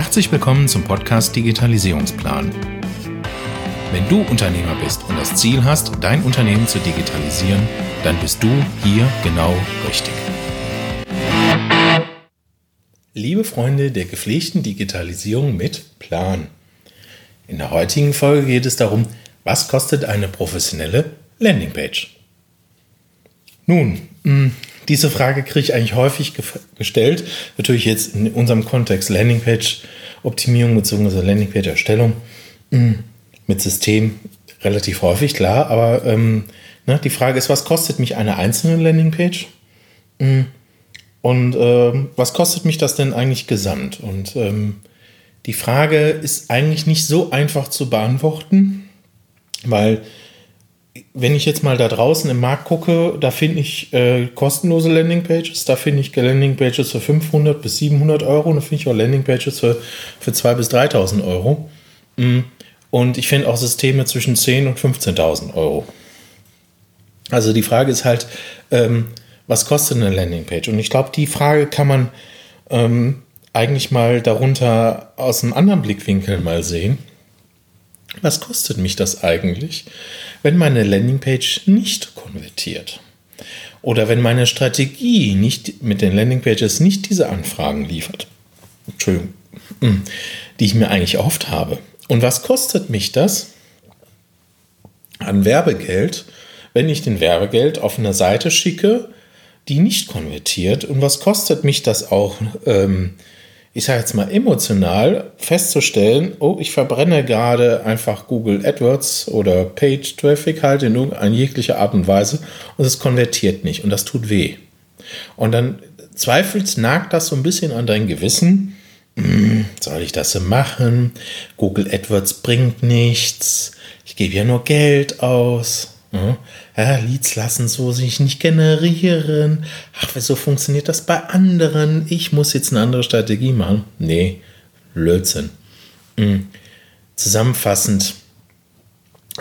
Herzlich willkommen zum Podcast Digitalisierungsplan. Wenn du Unternehmer bist und das Ziel hast, dein Unternehmen zu digitalisieren, dann bist du hier genau richtig. Liebe Freunde der gepflegten Digitalisierung mit Plan. In der heutigen Folge geht es darum, was kostet eine professionelle Landingpage? Nun, hm, diese Frage kriege ich eigentlich häufig gestellt. Natürlich jetzt in unserem Kontext Landingpage-Optimierung bzw. Landingpage-Erstellung hm, mit System relativ häufig, klar. Aber ähm, ne, die Frage ist, was kostet mich eine einzelne Landingpage? Hm, und äh, was kostet mich das denn eigentlich gesamt? Und ähm, die Frage ist eigentlich nicht so einfach zu beantworten, weil wenn ich jetzt mal da draußen im Markt gucke, da finde ich äh, kostenlose Landingpages, da finde ich Landingpages für 500 bis 700 Euro und da finde ich auch Landingpages für, für 2.000 bis 3.000 Euro. Mm. Und ich finde auch Systeme zwischen 10.000 und 15.000 Euro. Also die Frage ist halt, ähm, was kostet eine Landingpage? Und ich glaube, die Frage kann man ähm, eigentlich mal darunter aus einem anderen Blickwinkel mal sehen. Was kostet mich das eigentlich? wenn meine Landingpage nicht konvertiert. Oder wenn meine Strategie nicht mit den Landingpages nicht diese Anfragen liefert. Entschuldigung, hm, die ich mir eigentlich oft habe. Und was kostet mich das an Werbegeld, wenn ich den Werbegeld auf eine Seite schicke, die nicht konvertiert? Und was kostet mich das auch ähm, ich sage jetzt mal emotional, festzustellen, oh, ich verbrenne gerade einfach Google AdWords oder Page Traffic halt in irgendeiner jeglicher Art und Weise und es konvertiert nicht und das tut weh. Und dann zweifelt, nagt das so ein bisschen an dein Gewissen. Hm, soll ich das so machen? Google AdWords bringt nichts. Ich gebe ja nur Geld aus. Ja, Leads lassen so sich nicht generieren. Ach, wieso funktioniert das bei anderen? Ich muss jetzt eine andere Strategie machen. Nee, Blödsinn. Mhm. Zusammenfassend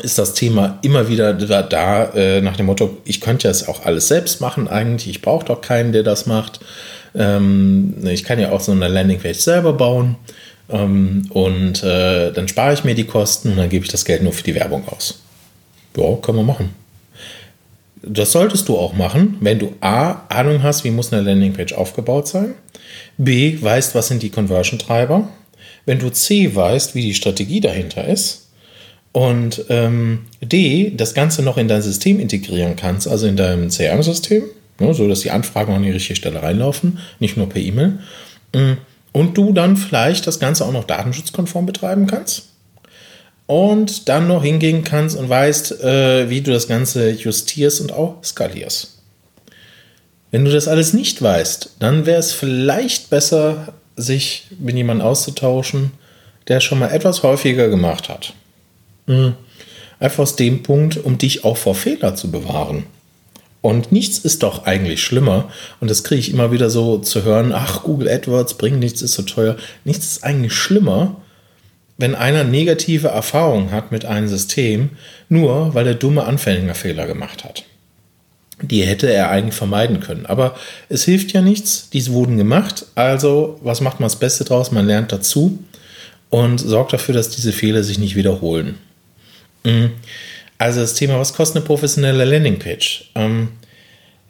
ist das Thema immer wieder da, da äh, nach dem Motto, ich könnte ja es auch alles selbst machen eigentlich. Ich brauche doch keinen, der das macht. Ähm, ich kann ja auch so eine Landingpage selber bauen. Ähm, und äh, dann spare ich mir die Kosten und dann gebe ich das Geld nur für die Werbung aus. Ja, können wir machen. Das solltest du auch machen, wenn du A, Ahnung hast, wie muss eine Landingpage aufgebaut sein, B, weißt, was sind die Conversion-Treiber, wenn du C, weißt, wie die Strategie dahinter ist und ähm, D, das Ganze noch in dein System integrieren kannst, also in deinem CRM-System, ne, so dass die Anfragen an die richtige Stelle reinlaufen, nicht nur per E-Mail, mm, und du dann vielleicht das Ganze auch noch datenschutzkonform betreiben kannst und dann noch hingehen kannst und weißt, äh, wie du das Ganze justierst und auch skalierst. Wenn du das alles nicht weißt, dann wäre es vielleicht besser, sich mit jemandem auszutauschen, der schon mal etwas häufiger gemacht hat. Mhm. Einfach aus dem Punkt, um dich auch vor Fehler zu bewahren. Und nichts ist doch eigentlich schlimmer. Und das kriege ich immer wieder so zu hören, ach, Google AdWords bringt nichts, ist so teuer. Nichts ist eigentlich schlimmer, wenn einer negative Erfahrungen hat mit einem System, nur weil er dumme Anfängerfehler gemacht hat. Die hätte er eigentlich vermeiden können. Aber es hilft ja nichts. Diese wurden gemacht. Also, was macht man das Beste draus? Man lernt dazu und sorgt dafür, dass diese Fehler sich nicht wiederholen. Mhm. Also das Thema, was kostet eine professionelle Landingpage? Ähm,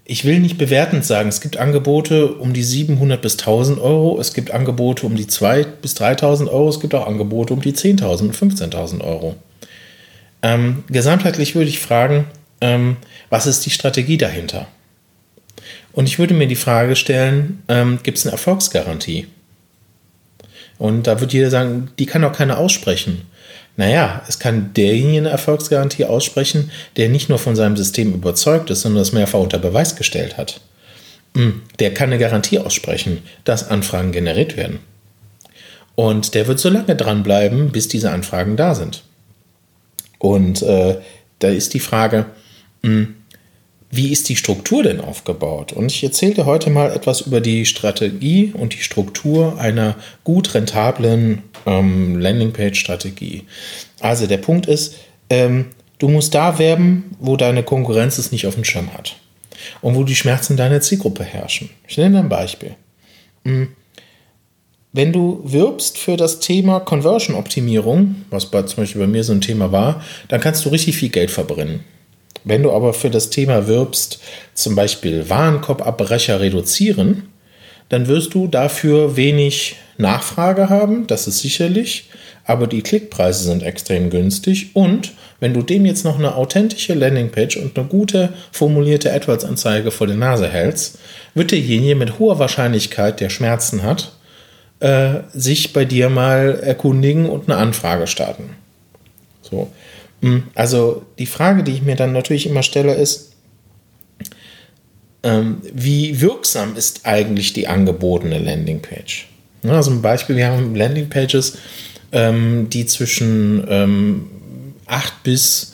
ich will nicht bewertend sagen, es gibt Angebote um die 700 bis 1000 Euro, es gibt Angebote um die 2.000 bis 3000 Euro, es gibt auch Angebote um die 10.000 und 15.000 Euro. Ähm, gesamtheitlich würde ich fragen, ähm, was ist die Strategie dahinter? Und ich würde mir die Frage stellen, ähm, gibt es eine Erfolgsgarantie? Und da würde jeder sagen, die kann doch keiner aussprechen. Naja, es kann derjenige eine Erfolgsgarantie aussprechen, der nicht nur von seinem System überzeugt ist, sondern es mehrfach unter Beweis gestellt hat. Hm, der kann eine Garantie aussprechen, dass Anfragen generiert werden. Und der wird so lange dranbleiben, bis diese Anfragen da sind. Und äh, da ist die Frage, mh, hm, wie ist die Struktur denn aufgebaut? Und ich erzähle dir heute mal etwas über die Strategie und die Struktur einer gut rentablen ähm, Landingpage-Strategie. Also der Punkt ist, ähm, du musst da werben, wo deine Konkurrenz es nicht auf dem Schirm hat und wo die Schmerzen deiner Zielgruppe herrschen. Ich nenne ein Beispiel. Hm. wenn du wirbst für das Thema Conversion-Optimierung, was bei, zum Beispiel bei mir so ein Thema war, dann kannst du richtig viel Geld verbrennen. Wenn du aber für das Thema wirbst, zum Beispiel Warenkorbabbrecher reduzieren, dann wirst du dafür wenig Nachfrage haben, das ist sicherlich, aber die Klickpreise sind extrem günstig und wenn du dem jetzt noch eine authentische Landingpage und eine gute formulierte AdWords-Anzeige vor der Nase hältst, wird derjenige mit hoher Wahrscheinlichkeit, der Schmerzen hat, äh, sich bei dir mal erkundigen und eine Anfrage starten. So. Hm, also die Frage, die ich mir dann natürlich immer stelle, ist, ähm, wie wirksam ist eigentlich die angebotene Landingpage? Also ein Beispiel, wir haben Landingpages, ähm, die zwischen ähm, 8 bis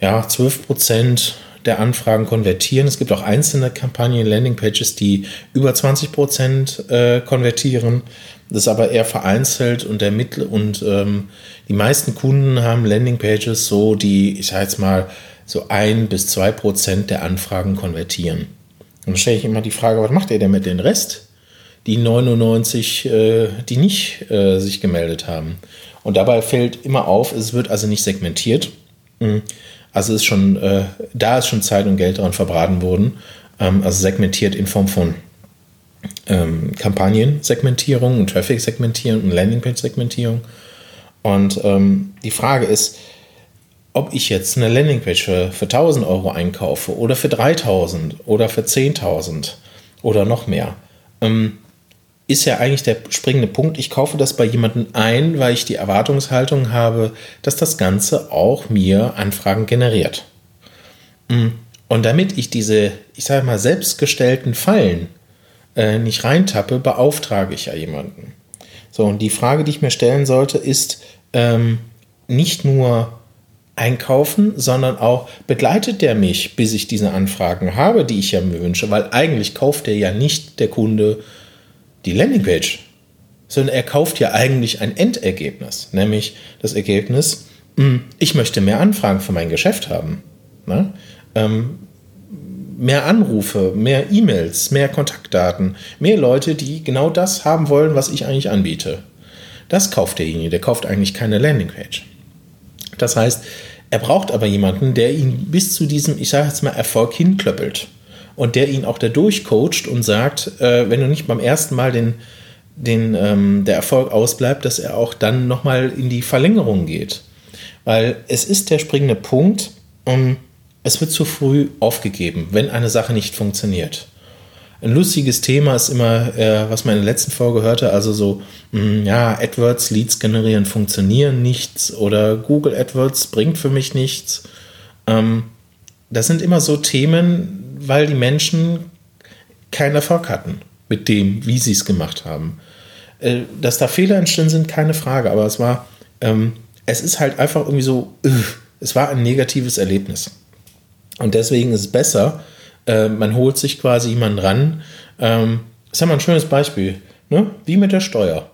ja, 12 Prozent der Anfragen konvertieren. Es gibt auch einzelne Kampagnen, Landingpages, die über 20 Prozent äh, konvertieren. Das ist aber eher vereinzelt und der Mittel und ähm, die meisten Kunden haben Landingpages so, die, ich sage jetzt mal, so ein bis zwei Prozent der Anfragen konvertieren. Dann stelle ich immer die Frage, was macht ihr denn mit den Rest? Die 99, äh, die nicht äh, sich gemeldet haben. Und dabei fällt immer auf, es wird also nicht segmentiert. Mhm. Also ist schon, äh, da ist schon Zeit und Geld daran verbraten worden. Ähm, also segmentiert in Form von ähm, Kampagnen-Segmentierung und Traffic-Segmentierung und Landingpage-Segmentierung. Und ähm, die Frage ist, ob ich jetzt eine Landingpage für, für 1000 Euro einkaufe oder für 3000 oder für 10.000 oder noch mehr. Ähm, ist ja eigentlich der springende Punkt. Ich kaufe das bei jemandem ein, weil ich die Erwartungshaltung habe, dass das Ganze auch mir Anfragen generiert. Mm. Und damit ich diese, ich sage mal, selbstgestellten Fallen äh, nicht reintappe, beauftrage ich ja jemanden. So, und die Frage, die ich mir stellen sollte, ist ähm, nicht nur einkaufen, sondern auch begleitet der mich, bis ich diese Anfragen habe, die ich ja mir wünsche, weil eigentlich kauft er ja nicht der Kunde die Landingpage, sondern er kauft ja eigentlich ein Endergebnis, nämlich das Ergebnis, hm, ich möchte mehr Anfragen für mein Geschäft haben. Ne? Ähm, mehr Anrufe, mehr E-Mails, mehr Kontaktdaten, mehr Leute, die genau das haben wollen, was ich eigentlich anbiete. Das kauft derjenige, der kauft eigentlich keine Landingpage. Das heißt, er braucht aber jemanden, der ihn bis zu diesem, ich sage jetzt mal, Erfolg hinklöppelt und der ihn auch dadurch coacht und sagt, äh, wenn du nicht beim ersten Mal den, den, ähm, der Erfolg ausbleibt, dass er auch dann nochmal in die Verlängerung geht. Weil es ist der springende Punkt, um, es wird zu früh aufgegeben, wenn eine Sache nicht funktioniert. Ein lustiges Thema ist immer, äh, was man in der letzten Folge hörte, also so, mh, hm, ja, AdWords, Leads generieren, funktionieren nichts oder Google AdWords bringt für mich nichts. Ähm, das sind immer so Themen, weil die Menschen keinen Erfolg hatten mit dem, wie sie es gemacht haben. Äh, dass da Fehler entstanden sind, keine Frage, aber es war, ähm, es ist halt einfach irgendwie so, äh, es war ein negatives Erlebnis. Und deswegen ist es besser, äh, man holt sich quasi jemanden ran. Ähm, ist ja mal ein schönes Beispiel, ne? wie mit der Steuer.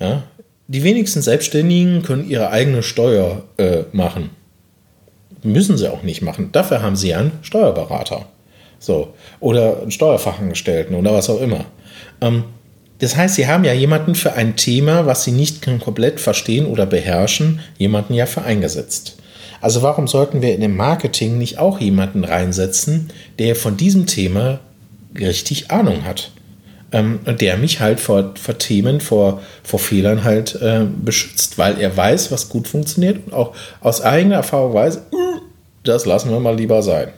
Ja? Die wenigsten Selbstständigen können ihre eigene Steuer äh, machen. Müssen sie auch nicht machen. Dafür haben sie einen Steuerberater. So. Oder einen Steuerfachangestellten oder was auch immer. Ähm, das heißt, Sie haben ja jemanden für ein Thema, was Sie nicht komplett verstehen oder beherrschen, jemanden ja für eingesetzt. Also warum sollten wir in dem Marketing nicht auch jemanden reinsetzen, der von diesem Thema richtig Ahnung hat? Ähm, und der mich halt vor, vor Themen, vor, vor Fehlern halt äh, beschützt, weil er weiß, was gut funktioniert und auch aus eigener Erfahrung weiß, hm, das lassen wir mal lieber sein.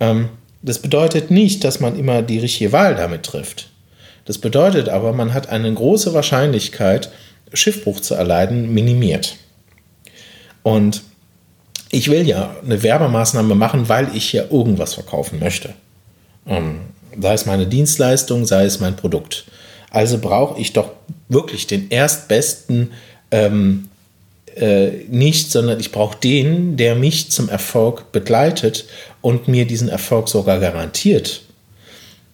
Ähm, das bedeutet nicht, dass man immer die richtige Wahl damit trifft. Das bedeutet aber, man hat eine große Wahrscheinlichkeit, Schiffbruch zu erleiden, minimiert. Und ich will ja eine Werbemaßnahme machen, weil ich ja irgendwas verkaufen möchte. Ähm, sei es meine Dienstleistung, sei es mein Produkt. Also brauche ich doch wirklich den erstbesten ähm, äh, nicht, sondern ich brauche den, der mich zum Erfolg begleitet und mir diesen Erfolg sogar garantiert.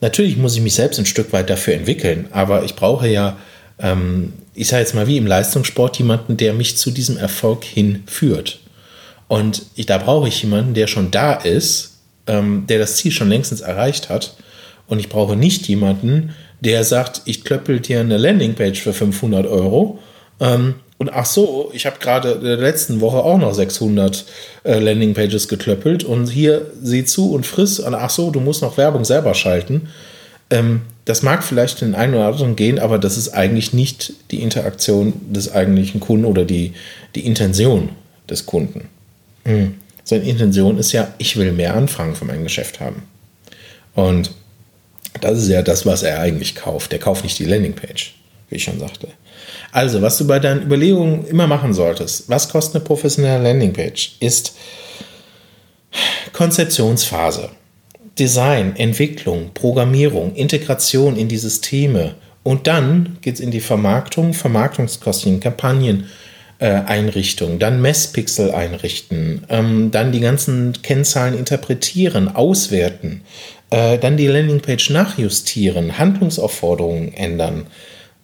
Natürlich muss ich mich selbst ein Stück weit dafür entwickeln, aber ich brauche ja, ähm, ich sage jetzt mal wie im Leistungssport, jemanden, der mich zu diesem Erfolg hinführt. Und ich, da brauche ich jemanden, der schon da ist, ähm, der das Ziel schon längstens erreicht hat. Und ich brauche nicht jemanden, der sagt, ich klöppel dir eine Landingpage für 500 Euro. Ähm, und ach so, ich habe gerade in der letzten Woche auch noch 600 äh, Landingpages geklöppelt und hier sieh zu und friss. Und ach so, du musst noch Werbung selber schalten. Ähm, das mag vielleicht den einen oder anderen gehen, aber das ist eigentlich nicht die Interaktion des eigentlichen Kunden oder die, die Intention des Kunden. Mhm. Seine Intention ist ja, ich will mehr Anfragen für mein Geschäft haben. Und das ist ja das, was er eigentlich kauft. Der kauft nicht die Landingpage, wie ich schon sagte. Also, was du bei deinen Überlegungen immer machen solltest, was kostet eine professionelle Landingpage, ist Konzeptionsphase, Design, Entwicklung, Programmierung, Integration in die Systeme. Und dann geht es in die Vermarktung, Vermarktungskosten, Kampagnen, äh, dann Messpixel einrichten, ähm, dann die ganzen Kennzahlen interpretieren, auswerten, äh, dann die Landingpage nachjustieren, Handlungsaufforderungen ändern,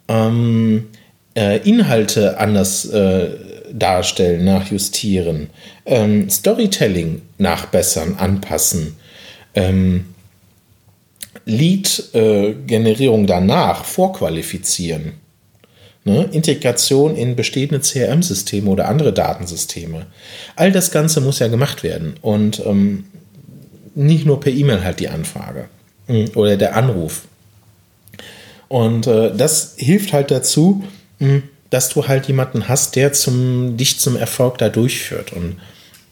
ähm, äh, Inhalte anders äh, darstellen, nachjustieren, ähm, Storytelling nachbessern, anpassen, ähm, Lead-Generierung danach vorqualifizieren. Ne? Integration in bestehende CRM-Systeme oder andere Datensysteme. All das Ganze muss ja gemacht werden. Und ähm, nicht nur per E-Mail halt die Anfrage hm, oder der Anruf. Und äh, das hilft halt dazu, mh, dass du halt jemanden hast, der zum, dich zum Erfolg da durchführt. Und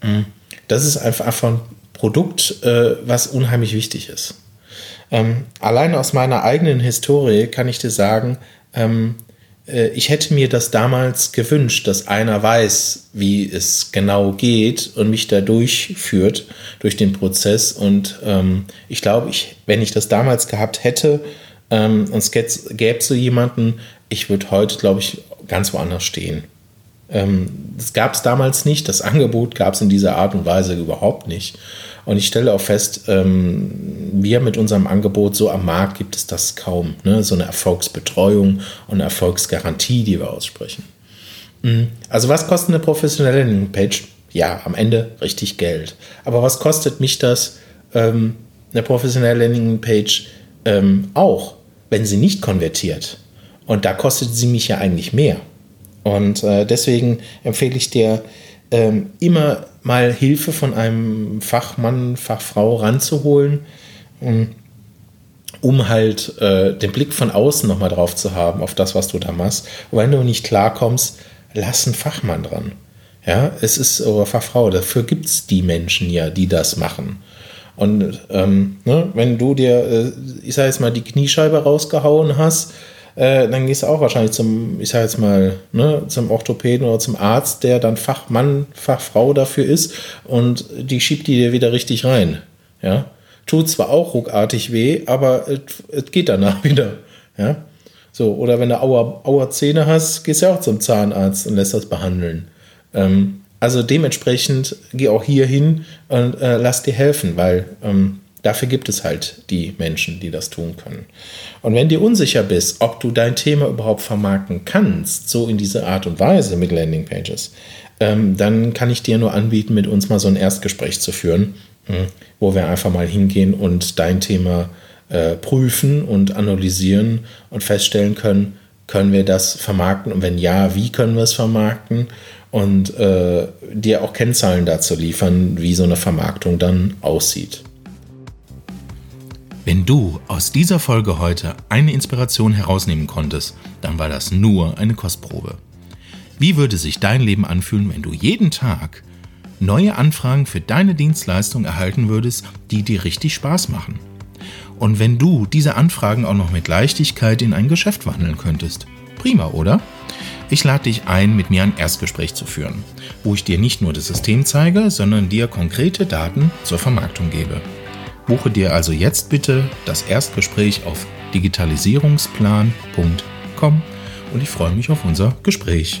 mh, das ist einfach, einfach ein Produkt, äh, was unheimlich wichtig ist. Ähm, allein aus meiner eigenen Historie kann ich dir sagen, ähm, äh, ich hätte mir das damals gewünscht, dass einer weiß, wie es genau geht und mich da durchführt durch den Prozess. Und ähm, ich glaube, ich, wenn ich das damals gehabt hätte ähm, und es gäbe so jemanden, ich würde heute, glaube ich, ganz woanders stehen. Ähm, das gab es damals nicht, das Angebot gab es in dieser Art und Weise überhaupt nicht. Und ich stelle auch fest, ähm, wir mit unserem Angebot so am Markt gibt es das kaum. Ne? So eine Erfolgsbetreuung und eine Erfolgsgarantie, die wir aussprechen. Mhm. Also was kostet eine professionelle Landingpage? Ja, am Ende richtig Geld. Aber was kostet mich das, ähm, eine professionelle Landingpage ähm, auch, wenn sie nicht konvertiert? Und da kostet sie mich ja eigentlich mehr. Und äh, deswegen empfehle ich dir ähm, immer mal Hilfe von einem Fachmann, Fachfrau ranzuholen, um, um halt äh, den Blick von außen nochmal drauf zu haben, auf das, was du da machst. Und wenn du nicht klarkommst, lass einen Fachmann dran. Ja, es ist, oder Fachfrau, dafür gibt es die Menschen ja, die das machen. Und ähm, ne, wenn du dir, äh, ich sag jetzt mal, die Kniescheibe rausgehauen hast, äh, dann gehst du auch wahrscheinlich zum, ich sag jetzt mal, ne, zum Orthopäden oder zum Arzt, der dann Fachmann, Fachfrau dafür ist und die schiebt die dir wieder richtig rein. Ja. Tut zwar auch ruckartig weh, aber es geht danach wieder. Ja. So, oder wenn du Auer, Auer Zähne hast, gehst du auch zum Zahnarzt und lässt das behandeln. Ähm, also dementsprechend geh auch hier hin und äh, lass dir helfen, weil ähm, Dafür gibt es halt die Menschen, die das tun können. Und wenn du unsicher bist, ob du dein Thema überhaupt vermarkten kannst, so in dieser Art und Weise mit Landingpages, ähm, dann kann ich dir nur anbieten, mit uns mal so ein Erstgespräch zu führen, äh, wo wir einfach mal hingehen und dein Thema äh, prüfen und analysieren und feststellen können, können wir das vermarkten und wenn ja, wie können wir es vermarkten und äh, dir auch Kennzahlen dazu liefern, wie so eine Vermarktung dann aussieht. Wenn du aus dieser Folge heute eine Inspiration herausnehmen konntest, dann war das nur eine Kostprobe. Wie würde sich dein Leben anfühlen, wenn du jeden Tag neue Anfragen für deine Dienstleistung erhalten würdest, die dir richtig Spaß machen? Und wenn du diese Anfragen auch noch mit Leichtigkeit in ein Geschäft wandeln könntest? Prima, oder? Ich lade dich ein, mit mir ein Erstgespräch zu führen, wo ich dir nicht nur das System zeige, sondern dir konkrete Daten zur Vermarktung gebe. Buche dir also jetzt bitte das Erstgespräch auf digitalisierungsplan.com und ich freue mich auf unser Gespräch.